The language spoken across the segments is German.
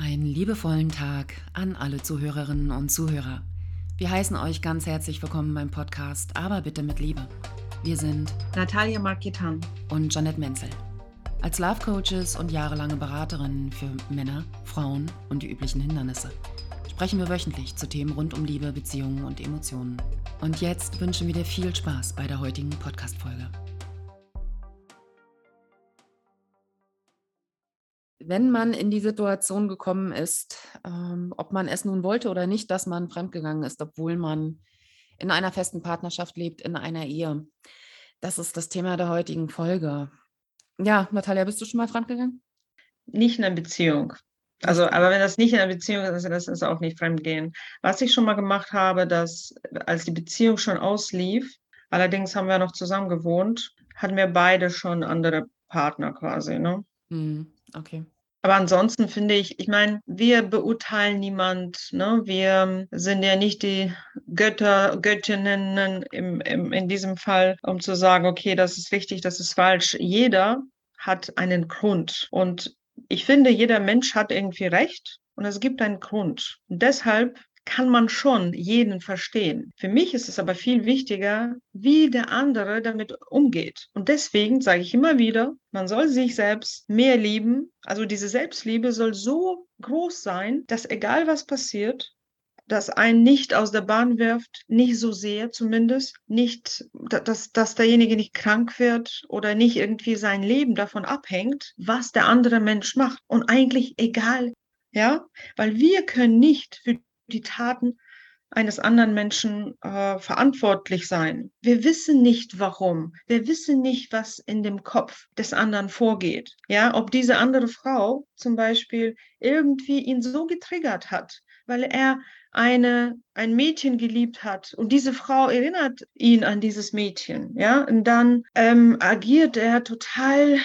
Einen liebevollen Tag an alle Zuhörerinnen und Zuhörer. Wir heißen euch ganz herzlich willkommen beim Podcast, aber bitte mit Liebe. Wir sind Natalia Marketan und Janet Menzel. Als Love Coaches und jahrelange Beraterinnen für Männer, Frauen und die üblichen Hindernisse sprechen wir wöchentlich zu Themen rund um Liebe, Beziehungen und Emotionen. Und jetzt wünschen wir dir viel Spaß bei der heutigen Podcast-Folge. Wenn man in die Situation gekommen ist, ähm, ob man es nun wollte oder nicht, dass man fremdgegangen ist, obwohl man in einer festen Partnerschaft lebt, in einer Ehe. Das ist das Thema der heutigen Folge. Ja, Natalia, bist du schon mal fremdgegangen? Nicht in einer Beziehung. Also, aber wenn das nicht in einer Beziehung ist, das ist auch nicht Fremdgehen. Was ich schon mal gemacht habe, dass als die Beziehung schon auslief, allerdings haben wir noch zusammen gewohnt, hatten wir beide schon andere Partner quasi, ne? Hm, okay. Aber ansonsten finde ich, ich meine, wir beurteilen niemand. Ne? Wir sind ja nicht die Götter, Göttinnen im, im, in diesem Fall, um zu sagen, okay, das ist richtig, das ist falsch. Jeder hat einen Grund. Und ich finde, jeder Mensch hat irgendwie Recht und es gibt einen Grund. Und deshalb kann man schon jeden verstehen. Für mich ist es aber viel wichtiger, wie der andere damit umgeht. Und deswegen sage ich immer wieder, man soll sich selbst mehr lieben. Also diese Selbstliebe soll so groß sein, dass egal was passiert, das einen nicht aus der Bahn wirft, nicht so sehr zumindest, nicht, dass, dass derjenige nicht krank wird oder nicht irgendwie sein Leben davon abhängt, was der andere Mensch macht. Und eigentlich egal, ja, weil wir können nicht für die Taten eines anderen Menschen äh, verantwortlich sein. Wir wissen nicht warum. Wir wissen nicht, was in dem Kopf des anderen vorgeht. Ja, ob diese andere Frau zum Beispiel irgendwie ihn so getriggert hat, weil er eine, ein Mädchen geliebt hat und diese Frau erinnert ihn an dieses Mädchen. Ja, und dann ähm, agiert er total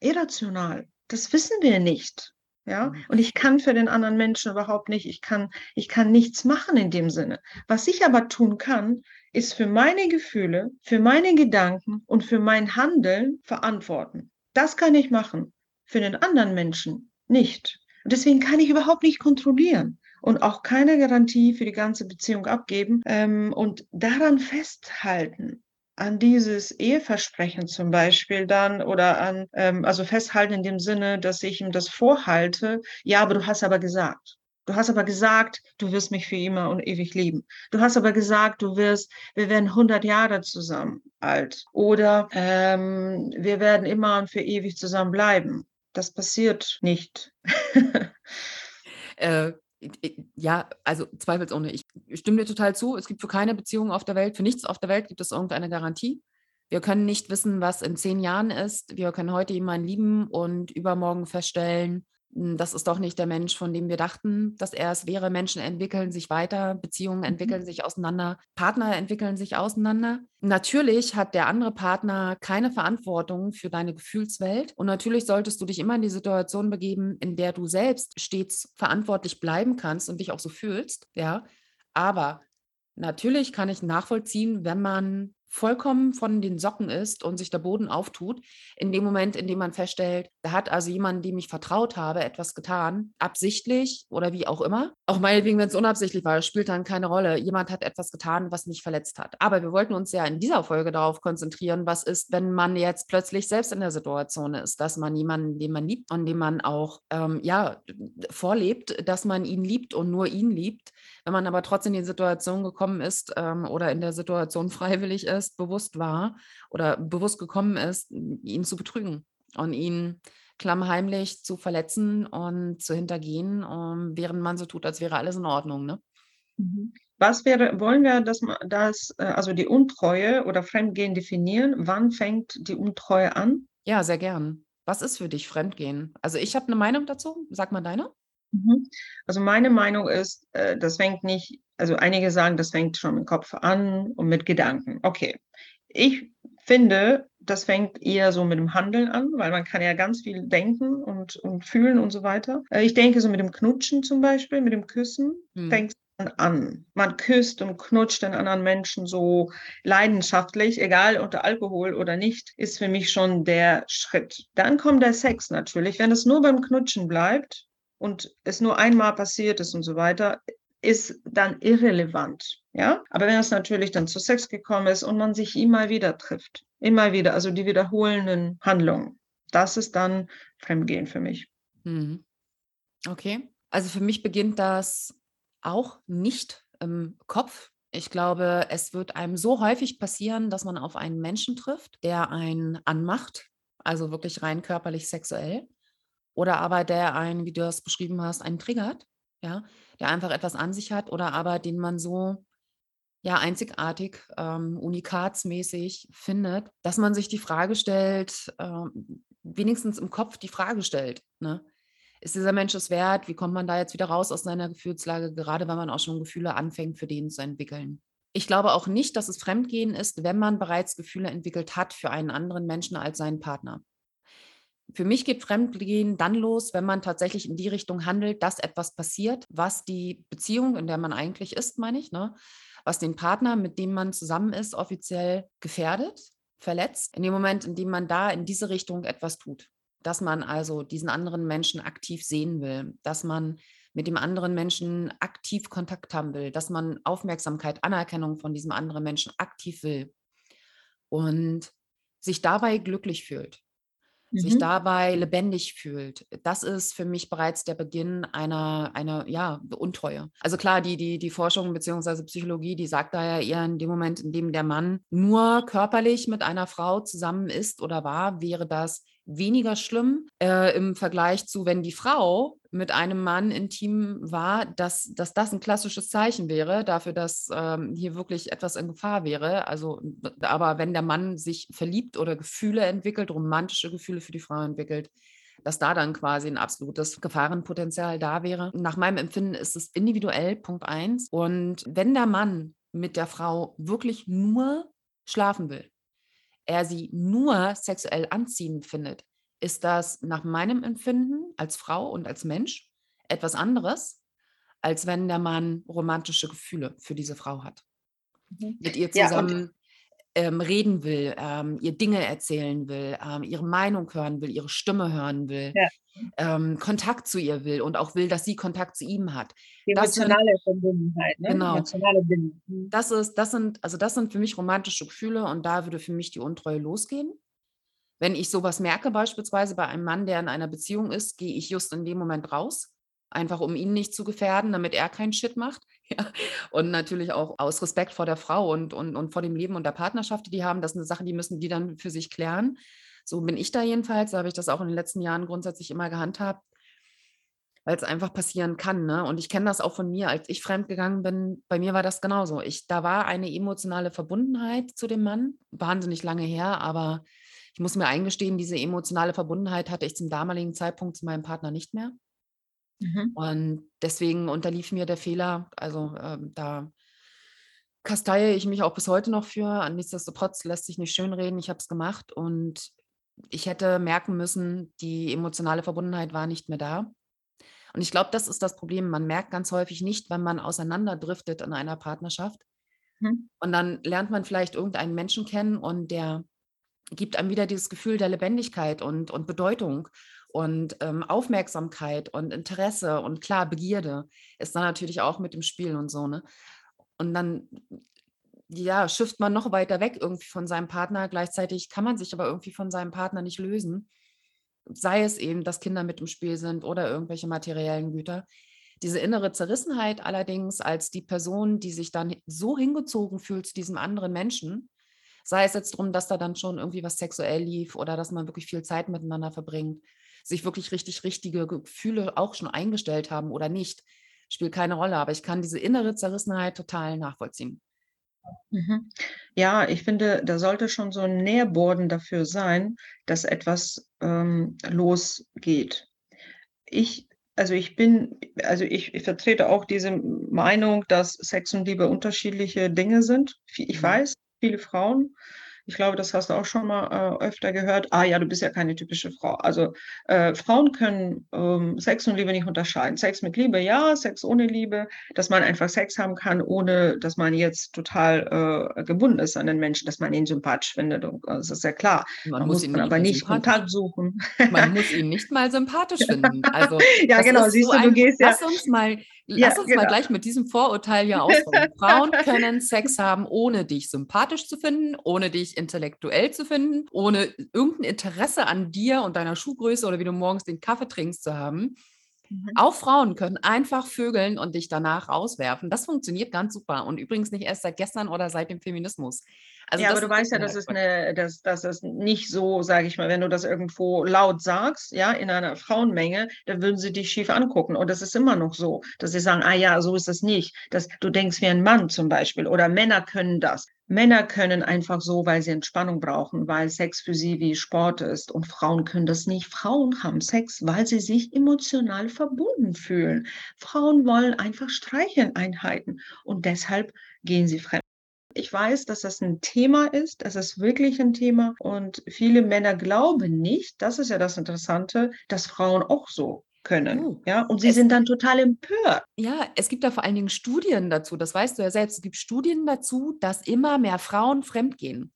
irrational. Das wissen wir nicht. Ja, mhm. und ich kann für den anderen Menschen überhaupt nicht, ich kann, ich kann nichts machen in dem Sinne. Was ich aber tun kann, ist für meine Gefühle, für meine Gedanken und für mein Handeln verantworten. Das kann ich machen. Für den anderen Menschen nicht. Und deswegen kann ich überhaupt nicht kontrollieren und auch keine Garantie für die ganze Beziehung abgeben ähm, und daran festhalten an dieses Eheversprechen zum Beispiel dann oder an, ähm, also festhalten in dem Sinne, dass ich ihm das vorhalte, ja, aber du hast aber gesagt. Du hast aber gesagt, du wirst mich für immer und ewig lieben. Du hast aber gesagt, du wirst, wir werden 100 Jahre zusammen alt. Oder ähm, wir werden immer und für ewig zusammen bleiben. Das passiert nicht. äh, ja, also zweifelsohne. Ich stimme dir total zu. Es gibt für keine Beziehung auf der Welt, für nichts auf der Welt gibt es irgendeine Garantie. Wir können nicht wissen, was in zehn Jahren ist. Wir können heute jemanden lieben und übermorgen feststellen, das ist doch nicht der Mensch, von dem wir dachten, dass er es wäre. Menschen entwickeln sich weiter, Beziehungen mhm. entwickeln sich auseinander, Partner entwickeln sich auseinander. Natürlich hat der andere Partner keine Verantwortung für deine Gefühlswelt und natürlich solltest du dich immer in die Situation begeben, in der du selbst stets verantwortlich bleiben kannst und dich auch so fühlst, ja. Aber natürlich kann ich nachvollziehen, wenn man vollkommen von den Socken ist und sich der Boden auftut, in dem Moment, in dem man feststellt, da hat also jemand, dem ich vertraut habe, etwas getan, absichtlich oder wie auch immer. Auch meinetwegen, wenn es unabsichtlich war, spielt dann keine Rolle. Jemand hat etwas getan, was mich verletzt hat. Aber wir wollten uns ja in dieser Folge darauf konzentrieren, was ist, wenn man jetzt plötzlich selbst in der Situation ist, dass man jemanden, den man liebt und den man auch ähm, ja, vorlebt, dass man ihn liebt und nur ihn liebt. Wenn man aber trotzdem in die Situation gekommen ist ähm, oder in der Situation freiwillig ist, ist, bewusst war oder bewusst gekommen ist, ihn zu betrügen und ihn klammheimlich zu verletzen und zu hintergehen, um, während man so tut, als wäre alles in Ordnung. Ne? Mhm. Was wäre, wollen wir das, das, äh, also die Untreue oder Fremdgehen definieren? Wann fängt die Untreue an? Ja, sehr gern. Was ist für dich Fremdgehen? Also ich habe eine Meinung dazu. Sag mal deine. Mhm. Also meine Meinung ist, äh, das fängt nicht, also einige sagen, das fängt schon im Kopf an und mit Gedanken. Okay. Ich finde, das fängt eher so mit dem Handeln an, weil man kann ja ganz viel denken und, und fühlen und so weiter. Äh, ich denke so mit dem Knutschen zum Beispiel, mit dem Küssen, hm. fängt es an. Man küsst und knutscht den anderen Menschen so leidenschaftlich, egal unter Alkohol oder nicht, ist für mich schon der Schritt. Dann kommt der Sex natürlich. Wenn es nur beim Knutschen bleibt, und es nur einmal passiert ist und so weiter, ist dann irrelevant. Ja, aber wenn es natürlich dann zu Sex gekommen ist und man sich immer wieder trifft, immer wieder, also die wiederholenden Handlungen, das ist dann Fremdgehen für mich. Mhm. Okay. Also für mich beginnt das auch nicht im Kopf. Ich glaube, es wird einem so häufig passieren, dass man auf einen Menschen trifft, der einen anmacht, also wirklich rein körperlich sexuell, oder aber der einen, wie du das beschrieben hast, einen triggert, ja, der einfach etwas an sich hat oder aber den man so ja einzigartig, ähm, unikatsmäßig findet, dass man sich die Frage stellt, ähm, wenigstens im Kopf die Frage stellt, ne? Ist dieser Mensch es wert? Wie kommt man da jetzt wieder raus aus seiner Gefühlslage, gerade wenn man auch schon Gefühle anfängt, für den zu entwickeln? Ich glaube auch nicht, dass es Fremdgehen ist, wenn man bereits Gefühle entwickelt hat für einen anderen Menschen als seinen Partner. Für mich geht Fremdgehen dann los, wenn man tatsächlich in die Richtung handelt, dass etwas passiert, was die Beziehung, in der man eigentlich ist, meine ich, ne, was den Partner, mit dem man zusammen ist, offiziell gefährdet, verletzt, in dem Moment, in dem man da in diese Richtung etwas tut. Dass man also diesen anderen Menschen aktiv sehen will, dass man mit dem anderen Menschen aktiv Kontakt haben will, dass man Aufmerksamkeit, Anerkennung von diesem anderen Menschen aktiv will und sich dabei glücklich fühlt sich Mhm. dabei lebendig fühlt. Das ist für mich bereits der Beginn einer einer, ja, Untreue. Also klar, die die die Forschung beziehungsweise Psychologie, die sagt da ja eher in dem Moment, in dem der Mann nur körperlich mit einer Frau zusammen ist oder war, wäre das weniger schlimm, äh, im Vergleich zu, wenn die Frau mit einem Mann intim war, dass dass das 'n klassisches Zeichen wäre dafür, dass, ähm, hier wirklich etwas in Gefahr wäre. Also, aber wenn der Mann sich verliebt oder Gefühle entwickelt, romantische Gefühle für die Frau entwickelt, dass da dann quasi 'n absolutes Gefahrenpotenzial da wäre. Nach meinem Empfinden ist es individuell, Punkt 1. Und wenn der Mann mit der Frau wirklich nur schlafen will, er sie nur sexuell anziehend findet, ist das nach meinem Empfinden als Frau und als Mensch etwas anderes, als wenn der Mann romantische Gefühle für diese Frau hat. Mhm. Mit ihr zusammen, ähm, reden will, ähm, ihr Dinge erzählen will, ähm, ihre Meinung hören will, ihre Stimme hören will, Ja. ähm, Kontakt zu ihr will und auch will, dass sie Kontakt zu ihm hat. Die Das sind emotionale Verbundenheit, ne? Genau. Emotionale Bindung. Mhm. Das ist das sind also, das sind für mich romantische Gefühle und da würde für mich die Untreue losgehen. Wenn ich so was merke, beispielsweise bei einem Mann, der in einer Beziehung ist, gehe ich just in dem Moment raus, einfach um ihn nicht zu gefährden, damit er keinen Shit macht, ja. Und natürlich auch aus Respekt vor der Frau und und und vor dem Leben und der Partnerschaft, die die haben. Das ist 'ne Sache, die müssen die dann für sich klären. So bin ich da jedenfalls, so habe ich das auch in den letzten Jahren grundsätzlich immer gehandhabt, weil's einfach passieren kann, ne? Und ich kenne das auch von mir, als ich fremdgegangen bin, bei mir war das genauso. Ich da war eine emotionale Verbundenheit zu dem Mann, wahnsinnig lange her, aber ich muss mir eingestehen, diese emotionale Verbundenheit hatte ich zum damaligen Zeitpunkt zu meinem Partner nicht mehr. Mhm. Und deswegen unterlief mir der Fehler. Also, ähm, da kasteiie ich mich auch bis heute noch für. Nichtsdestotrotz lässt sich nicht schönreden. Ich habe es gemacht und ich hätte merken müssen, die emotionale Verbundenheit war nicht mehr da. Und ich glaube, das ist das Problem. Man merkt ganz häufig nicht, wenn man auseinanderdriftet in einer Partnerschaft. Mhm. Und dann lernt man vielleicht irgendeinen Menschen kennen und der gibt einem wieder dieses Gefühl der Lebendigkeit und und Bedeutung und, ähm, Aufmerksamkeit und Interesse und klar, Begierde ist dann natürlich auch mit im Spiel und so, ne? Und dann, ja, schifft man noch weiter weg irgendwie von seinem Partner. Gleichzeitig kann man sich aber irgendwie von seinem Partner nicht lösen. Sei es eben, dass Kinder mit im Spiel sind oder irgendwelche materiellen Güter. Diese innere Zerrissenheit allerdings als die Person, die sich dann so hingezogen fühlt zu diesem anderen Menschen, sei es jetzt drum, dass da dann schon irgendwie was sexuell lief oder dass man wirklich viel Zeit miteinander verbringt, sich wirklich richtig richtige Gefühle auch schon eingestellt haben oder nicht, spielt keine Rolle, aber ich kann diese innere Zerrissenheit total nachvollziehen. Mhm. Ja, ich finde, da sollte schon so 'n Nährboden dafür sein, dass etwas, ähm, losgeht. Ich also, ich bin also, ich ich vertrete auch diese Meinung, dass Sex und Liebe unterschiedliche Dinge sind. Ich Mhm. weiß, viele Frauen, Ich glaube, das hast du auch schon mal äh, öfter gehört. Ah ja, du bist ja keine typische Frau. Also äh, Frauen können ähm, Sex und Liebe nicht unterscheiden. Sex mit Liebe, ja, Sex ohne Liebe, dass man einfach Sex haben kann, ohne dass man jetzt total äh, gebunden ist an den Menschen, dass man ihn sympathisch findet. Und, äh, das ist ja klar. Man, man muss ihn aber nicht Kontakt suchen. Man muss ihn nicht mal sympathisch finden. Also, ja, genau. Siehst so du, du gehst ja. Lass uns mal Lass uns genau. mal gleich mit diesem Vorurteil hier auskommen. Frauen können Sex haben, ohne dich sympathisch zu finden, ohne dich intellektuell zu finden, ohne irgendein Interesse an dir und deiner Schuhgröße oder wie du morgens den Kaffee trinkst zu haben. Mhm. Auch Frauen können einfach vögeln und dich danach rauswerfen. Das funktioniert ganz super. Und übrigens nicht erst seit gestern oder seit dem Feminismus. Also ja, aber du weißt ja, das ist eine, dass das ist nicht so, sage ich mal, wenn du das irgendwo laut sagst, ja, in einer Frauenmenge, dann würden sie dich schief angucken. Und das ist immer noch so, dass sie sagen, ah ja, so ist es nicht. Dass du denkst wie ein Mann zum Beispiel oder Männer können das. Männer können einfach so, weil sie Entspannung brauchen, weil Sex für sie wie Sport ist. Und Frauen können das nicht. Frauen haben Sex, weil sie sich emotional verbunden fühlen. Frauen wollen einfach Streicheleinheiten und deshalb gehen sie fremd. Ich weiß, dass das ein Thema ist. Es ist wirklich ein Thema. Und viele Männer glauben nicht, das ist ja das Interessante, dass Frauen auch so können. Oh, ja, und sie sind dann total empört. Ja, es gibt da vor allen Dingen Studien dazu, das weißt du ja selbst. Es gibt Studien dazu, dass immer mehr Frauen fremdgehen.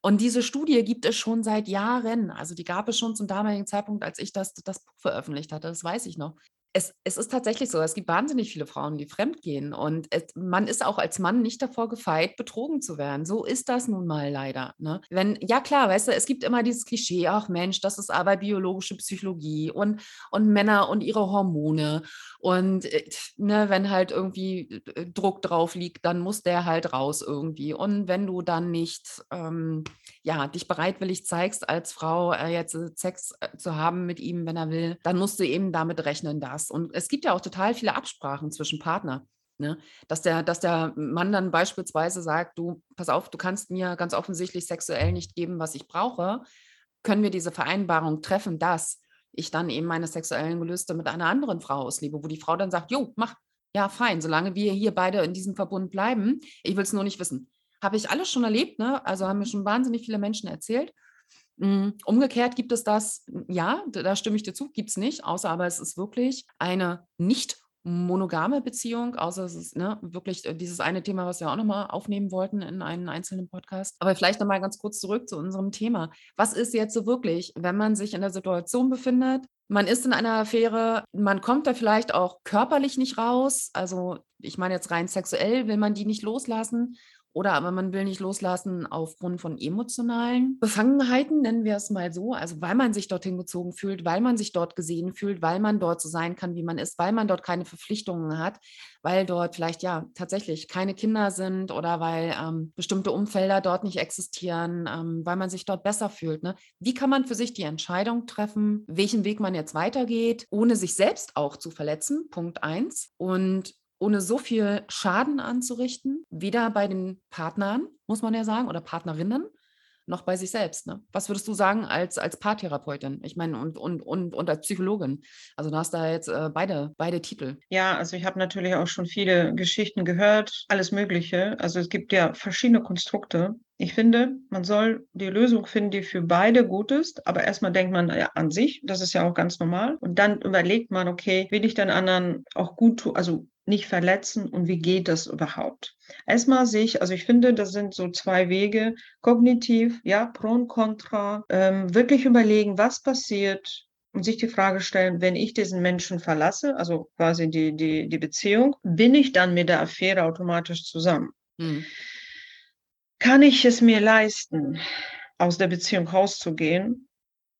Und diese Studie gibt es schon seit Jahren. Also die gab es schon zum damaligen Zeitpunkt, als ich das, das Buch veröffentlicht hatte. Das weiß ich noch. Es, es ist tatsächlich so, es gibt wahnsinnig viele Frauen, die fremdgehen. Und es, man ist auch als Mann nicht davor gefeit, betrogen zu werden. So ist das nun mal leider. Ne? Wenn, ja klar, weißt du, es gibt immer dieses Klischee, ach Mensch, das ist aber biologische Psychologie und, und Männer und ihre Hormone. Und äh, ne, wenn halt irgendwie äh, Druck drauf liegt, dann muss der halt raus irgendwie. Und wenn du dann nicht ähm, ja, dich bereitwillig zeigst, als Frau äh, jetzt äh, Sex äh, zu haben mit ihm, wenn er will, dann musst du eben damit rechnen, dass. Und es gibt ja auch total viele Absprachen zwischen Partnern. Ne? Dass, der, dass der Mann dann beispielsweise sagt, du, pass auf, du kannst mir ganz offensichtlich sexuell nicht geben, was ich brauche. Können wir diese Vereinbarung treffen, dass ich dann eben meine sexuellen Gelüste mit einer anderen Frau auslebe, wo die Frau dann sagt, jo, mach, ja, fein, solange wir hier beide in diesem Verbund bleiben. Ich will es nur nicht wissen. Habe ich alles schon erlebt, ne? Also haben mir schon wahnsinnig viele Menschen erzählt. Hm, umgekehrt gibt es das, ja, da stimme ich dir zu, gibt es nicht, außer aber es ist wirklich eine nicht monogame Beziehung, außer es ist ne, wirklich äh, dieses eine Thema, was wir auch nochmal aufnehmen wollten in einem einzelnen Podcast. Aber vielleicht nochmal ganz kurz zurück zu unserem Thema. Was ist jetzt so wirklich, wenn man sich in der Situation befindet, man ist in einer Affäre, man kommt da vielleicht auch körperlich nicht raus, also ich meine jetzt rein sexuell will man die nicht loslassen oder aber man will nicht loslassen aufgrund von emotionalen Befangenheiten, nennen wir es mal so. Also weil man sich dorthin gezogen fühlt, weil man sich dort gesehen fühlt, weil man dort so sein kann, wie man ist, weil man dort keine Verpflichtungen hat, weil dort vielleicht ja tatsächlich keine Kinder sind oder weil ähm, bestimmte Umfelder dort nicht existieren, ähm, weil man sich dort besser fühlt. Ne? Wie kann man für sich die Entscheidung treffen, welchen Weg man jetzt weitergeht, ohne sich selbst auch zu verletzen? Punkt eins. Und ohne so viel Schaden anzurichten, weder bei den Partnern, muss man ja sagen, oder Partnerinnen, noch bei sich selbst. Ne? Was würdest du sagen als, als Paartherapeutin? Ich meine, und, und, und, und als Psychologin. Also du hast da jetzt äh, beide, beide Titel. Ja, also ich habe natürlich auch schon viele Geschichten gehört, alles Mögliche. Also es gibt ja verschiedene Konstrukte. Ich finde, man soll die Lösung finden, die für beide gut ist. Aber erstmal denkt man ja, an sich, das ist ja auch ganz normal. Und dann überlegt man, okay, will ich den anderen auch gut tun, also nicht verletzen und wie geht das überhaupt? Erstmal sehe ich, also ich finde, das sind so zwei Wege, kognitiv, ja, pro und contra, ähm, wirklich überlegen, was passiert und sich die Frage stellen, wenn ich diesen Menschen verlasse, also quasi die, die, die Beziehung, bin ich dann mit der Affäre automatisch zusammen? Hm. Kann ich es mir leisten, aus der Beziehung rauszugehen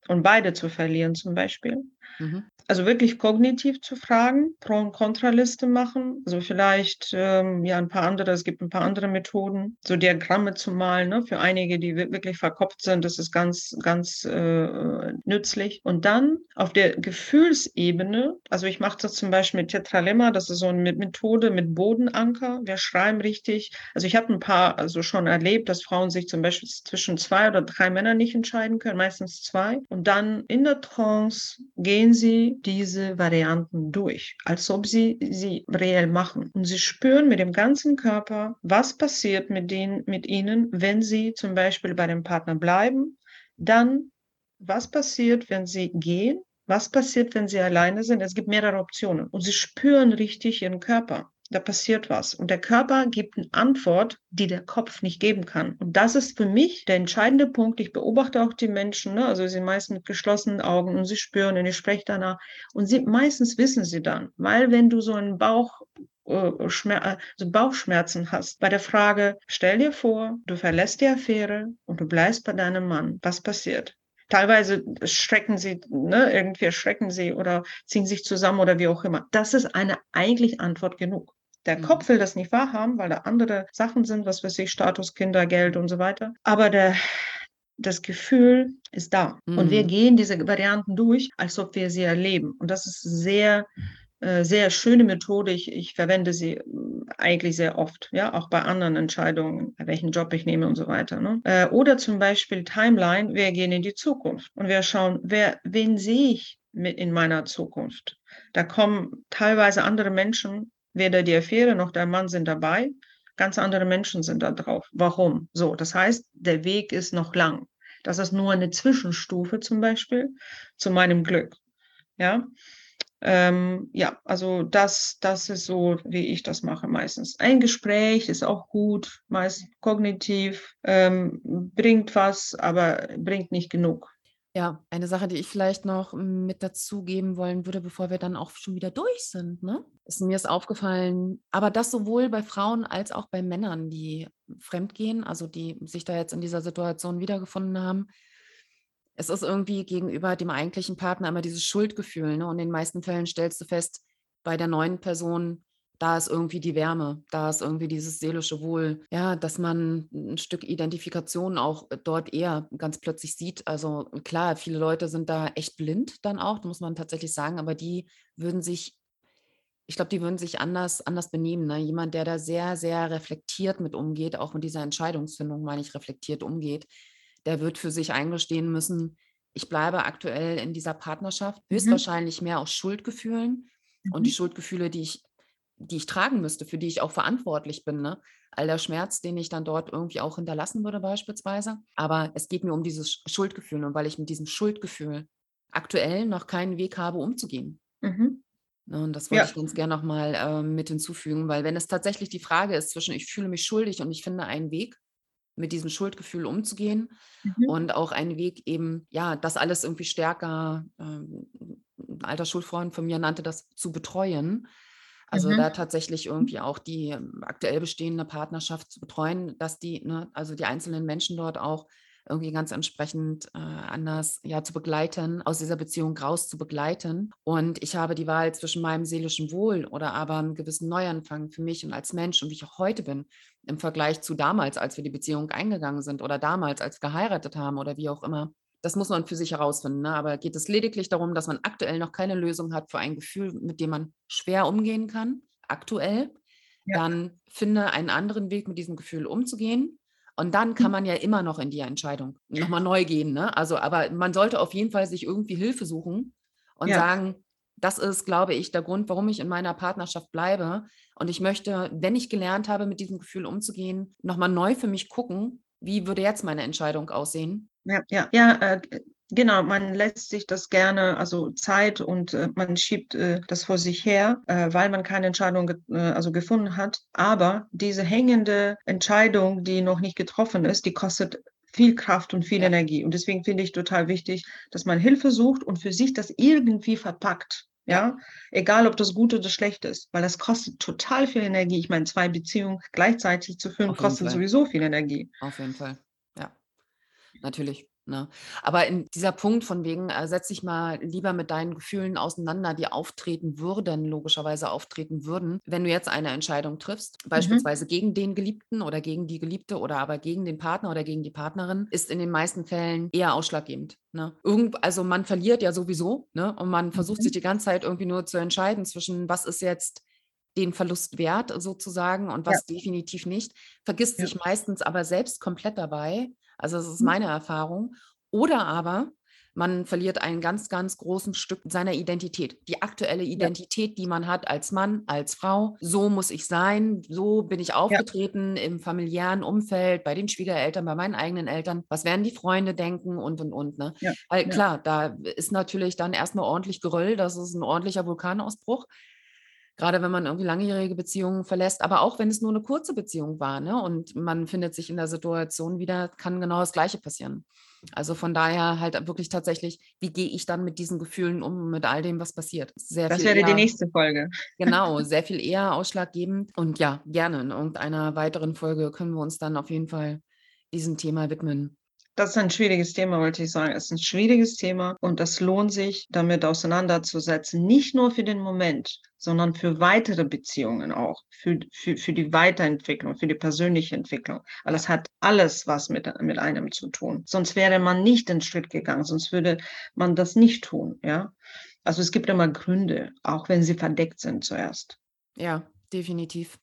und beide zu verlieren zum Beispiel? Mhm. Also wirklich kognitiv zu fragen, Pro- und Kontraliste machen, also vielleicht ähm, ja ein paar andere, es gibt ein paar andere Methoden, so Diagramme zu malen, ne, für einige, die wirklich verkopft sind, das ist ganz, ganz äh, nützlich. Und dann auf der Gefühlsebene, also ich mache das zum Beispiel mit Tetralemma, das ist so eine Methode mit Bodenanker, wir schreiben richtig, also ich habe ein paar also schon erlebt, dass Frauen sich zum Beispiel zwischen zwei oder drei Männern nicht entscheiden können, meistens zwei, und dann in der Trance gehen gehen sie diese Varianten durch, als ob sie sie reell machen. Und sie spüren mit dem ganzen Körper, was passiert mit, denen, mit ihnen, wenn sie zum Beispiel bei dem Partner bleiben. Dann, was passiert, wenn sie gehen? Was passiert, wenn sie alleine sind? Es gibt mehrere Optionen. Und sie spüren richtig ihren Körper da passiert was. Und der Körper gibt eine Antwort, die der Kopf nicht geben kann. Und das ist für mich der entscheidende Punkt. Ich beobachte auch die Menschen, ne? also sie meist mit geschlossenen Augen und sie spüren und ich spreche danach. Und sie, meistens wissen sie dann, weil wenn du so einen Bauch äh, Schmer also Bauchschmerzen hast. Bei der Frage, stell dir vor, du verlässt die Affäre und du bleibst bei deinem Mann. Was passiert? Teilweise schrecken sie, ne, irgendwie erschrecken sie oder ziehen sich zusammen oder wie auch immer. Das ist eine eigentlich Antwort genug. Der mhm. Kopf will das nicht wahrhaben, weil da andere Sachen sind, was weiß ich, Status, Kinder, Geld und so weiter. Aber der, das Gefühl ist da. Mhm. Und wir mhm. gehen diese Varianten durch, als ob wir sie erleben. Und das ist sehr, äh, sehr schöne Methode. Ich, ich verwende sie äh, eigentlich sehr oft, ja, auch bei anderen Entscheidungen, welchen Job ich nehme und so weiter. Ne? Äh, oder zum Beispiel Timeline, wir gehen in die Zukunft und wir schauen, wer, wen sehe ich mit in meiner Zukunft? Da kommen teilweise andere Menschen Weder die Affäre noch der Mann sind dabei. Ganz andere Menschen sind da drauf. Warum? So, das heißt, der Weg ist noch lang. Das ist nur eine Zwischenstufe zum Beispiel zu meinem Glück. Ja, ähm, ja, also das, das ist so, wie ich das mache meistens. Ein Gespräch ist auch gut, meist kognitiv, ähm, bringt was, aber bringt nicht genug. Ja, eine Sache, die ich vielleicht noch mit dazugeben wollen würde, bevor wir dann auch schon wieder durch sind, ne? Ist mir ist aufgefallen, aber das sowohl bei Frauen als auch bei Männern, die fremdgehen, also die sich da jetzt in dieser Situation wiedergefunden haben. Es ist irgendwie gegenüber dem eigentlichen Partner immer dieses Schuldgefühl, ne? Und in den meisten Fällen stellst du fest, bei der neuen Person da ist irgendwie die Wärme, da ist irgendwie dieses seelische Wohl, ja, dass man ein Stück Identifikation auch äh, dort eher ganz plötzlich sieht. Also klar, viele Leute sind da echt blind dann auch, muss man tatsächlich sagen, aber die würden sich, ich glaube, die würden sich anders, anders benehmen. Ne? Jemand, der da sehr, sehr reflektiert mit umgeht, auch mit dieser Entscheidungsfindung, meine ich, reflektiert umgeht, der wird für sich eingestehen müssen, ich bleibe aktuell in dieser Partnerschaft, mhm. höchstwahrscheinlich mehr aus Schuldgefühlen. Und die mhm. Schuldgefühle, die ich die ich tragen müsste, für die ich auch verantwortlich bin. Ne? All der Schmerz, den ich dann dort irgendwie auch hinterlassen würde beispielsweise. Aber es geht mir um dieses Schuldgefühl und weil ich mit diesem Schuldgefühl aktuell noch keinen Weg habe, umzugehen. Mhm. Ne, und das wollte ja. ich ganz gerne nochmal äh, mit hinzufügen, weil wenn es tatsächlich die Frage ist zwischen ich fühle mich schuldig und ich finde einen Weg, mit diesem Schuldgefühl umzugehen mhm. und auch einen Weg eben, ja, das alles irgendwie stärker, ähm, ein alter Schulfreund von mir nannte das zu betreuen, also mhm. da tatsächlich irgendwie auch die ähm, aktuell bestehende Partnerschaft zu betreuen, dass die, ne, also die einzelnen Menschen dort auch irgendwie ganz entsprechend äh, anders ja zu begleiten, aus dieser Beziehung raus zu begleiten. Und ich habe die Wahl zwischen meinem seelischen Wohl oder aber einem gewissen Neuanfang für mich und als Mensch und wie ich auch heute bin, im Vergleich zu damals, als wir die Beziehung eingegangen sind oder damals, als wir geheiratet haben oder wie auch immer. Das muss man für sich herausfinden. Ne? Aber geht es lediglich darum, dass man aktuell noch keine Lösung hat für ein Gefühl, mit dem man schwer umgehen kann, aktuell, ja. dann finde einen anderen Weg, mit diesem Gefühl umzugehen. Und dann kann mhm. man ja immer noch in die Entscheidung nochmal neu gehen. Ne? Also, aber man sollte auf jeden Fall sich irgendwie Hilfe suchen und ja. sagen, das ist, glaube ich, der Grund, warum ich in meiner Partnerschaft bleibe. Und ich möchte, wenn ich gelernt habe, mit diesem Gefühl umzugehen, nochmal neu für mich gucken, wie würde jetzt meine Entscheidung aussehen? Ja, ja, ja, äh, genau. Man lässt sich das gerne, also Zeit und äh, man schiebt äh, das vor sich her, äh, weil man keine Entscheidung ge äh, also gefunden hat. Aber diese hängende Entscheidung, die noch nicht getroffen ist, die kostet viel Kraft und viel ja. Energie. Und deswegen finde ich total wichtig, dass man Hilfe sucht und für sich das irgendwie verpackt. Ja, egal ob das gut oder schlecht ist, weil das kostet total viel Energie. Ich meine, zwei Beziehungen gleichzeitig zu führen, kostet Fall. sowieso viel Energie. Auf jeden Fall natürlich. Ne? Aber in dieser Punkt von wegen, äh, setz dich mal lieber mit deinen Gefühlen auseinander, die auftreten würden, logischerweise auftreten würden, wenn du jetzt eine Entscheidung triffst, mhm. beispielsweise gegen den Geliebten oder gegen die Geliebte oder aber gegen den Partner oder gegen die Partnerin, ist in den meisten Fällen eher ausschlaggebend. Ne? Irgend, also man verliert ja sowieso ne? und man versucht mhm. sich die ganze Zeit irgendwie nur zu entscheiden zwischen, was ist jetzt den Verlust wert sozusagen und was ja. definitiv nicht, vergisst ja. sich meistens aber selbst komplett dabei also das ist mhm. meine Erfahrung. Oder aber man verliert einen ganz, ganz großen Stück seiner Identität. Die aktuelle Identität, ja. die man hat als Mann, als Frau. So muss ich sein, so bin ich aufgetreten ja. im familiären Umfeld, bei den Schwiegereltern, bei meinen eigenen Eltern. Was werden die Freunde denken und und und. Ne? Ja. Weil klar, da ist natürlich dann erstmal ordentlich Geröll, das ist ein ordentlicher Vulkanausbruch gerade wenn man irgendwie langjährige Beziehungen verlässt, aber auch wenn es nur eine kurze Beziehung war ne, und man findet sich in der Situation wieder, kann genau das Gleiche passieren. Also von daher halt wirklich tatsächlich, wie gehe ich dann mit diesen Gefühlen um, mit all dem, was passiert? Sehr das wäre eher, die nächste Folge. Genau, sehr viel eher ausschlaggebend. Und ja, gerne in irgendeiner weiteren Folge können wir uns dann auf jeden Fall diesem Thema widmen. Das ist ein schwieriges Thema, wollte ich sagen. Es ist ein schwieriges Thema und es lohnt sich, damit auseinanderzusetzen. Nicht nur für den Moment, sondern für weitere Beziehungen auch, für, für, für die Weiterentwicklung, für die persönliche Entwicklung. Weil es hat alles was mit, mit einem zu tun. Sonst wäre man nicht den Schritt gegangen, sonst würde man das nicht tun, ja. Also es gibt immer Gründe, auch wenn sie verdeckt sind zuerst. Ja, definitiv.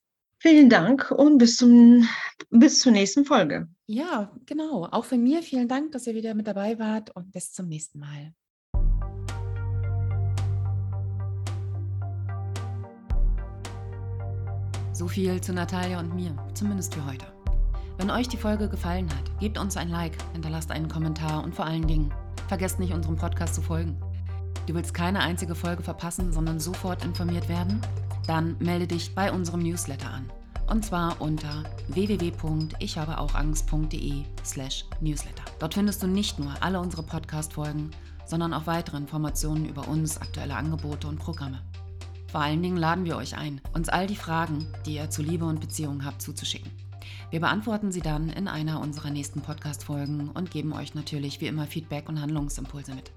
Vielen Dank und bis, zum, bis zur nächsten Folge. Ja, genau. Auch von mir vielen Dank, dass ihr wieder mit dabei wart und bis zum nächsten Mal. So viel zu Natalia und mir, zumindest für heute. Wenn euch die Folge gefallen hat, gebt uns ein Like, hinterlasst einen Kommentar und vor allen Dingen, vergesst nicht, unserem Podcast zu folgen. Du willst keine einzige Folge verpassen, sondern sofort informiert werden? dann melde dich bei unserem Newsletter an. Und zwar unter www.ichhabeauchangst.de slash newsletter. Dort findest du nicht nur alle unsere Podcast-Folgen, sondern auch weitere Informationen über uns, aktuelle Angebote und Programme. Vor allen Dingen laden wir euch ein, uns all die Fragen, die ihr zu Liebe und Beziehungen habt, zuzuschicken. Wir beantworten sie dann in einer unserer nächsten Podcast-Folgen und geben euch natürlich wie immer Feedback und Handlungsimpulse mit.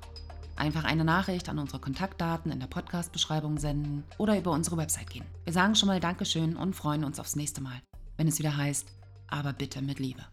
Einfach eine Nachricht an unsere Kontaktdaten in der Podcast-Beschreibung senden oder über unsere Website gehen. Wir sagen schon mal Dankeschön und freuen uns aufs nächste Mal, wenn es wieder heißt, aber bitte mit Liebe.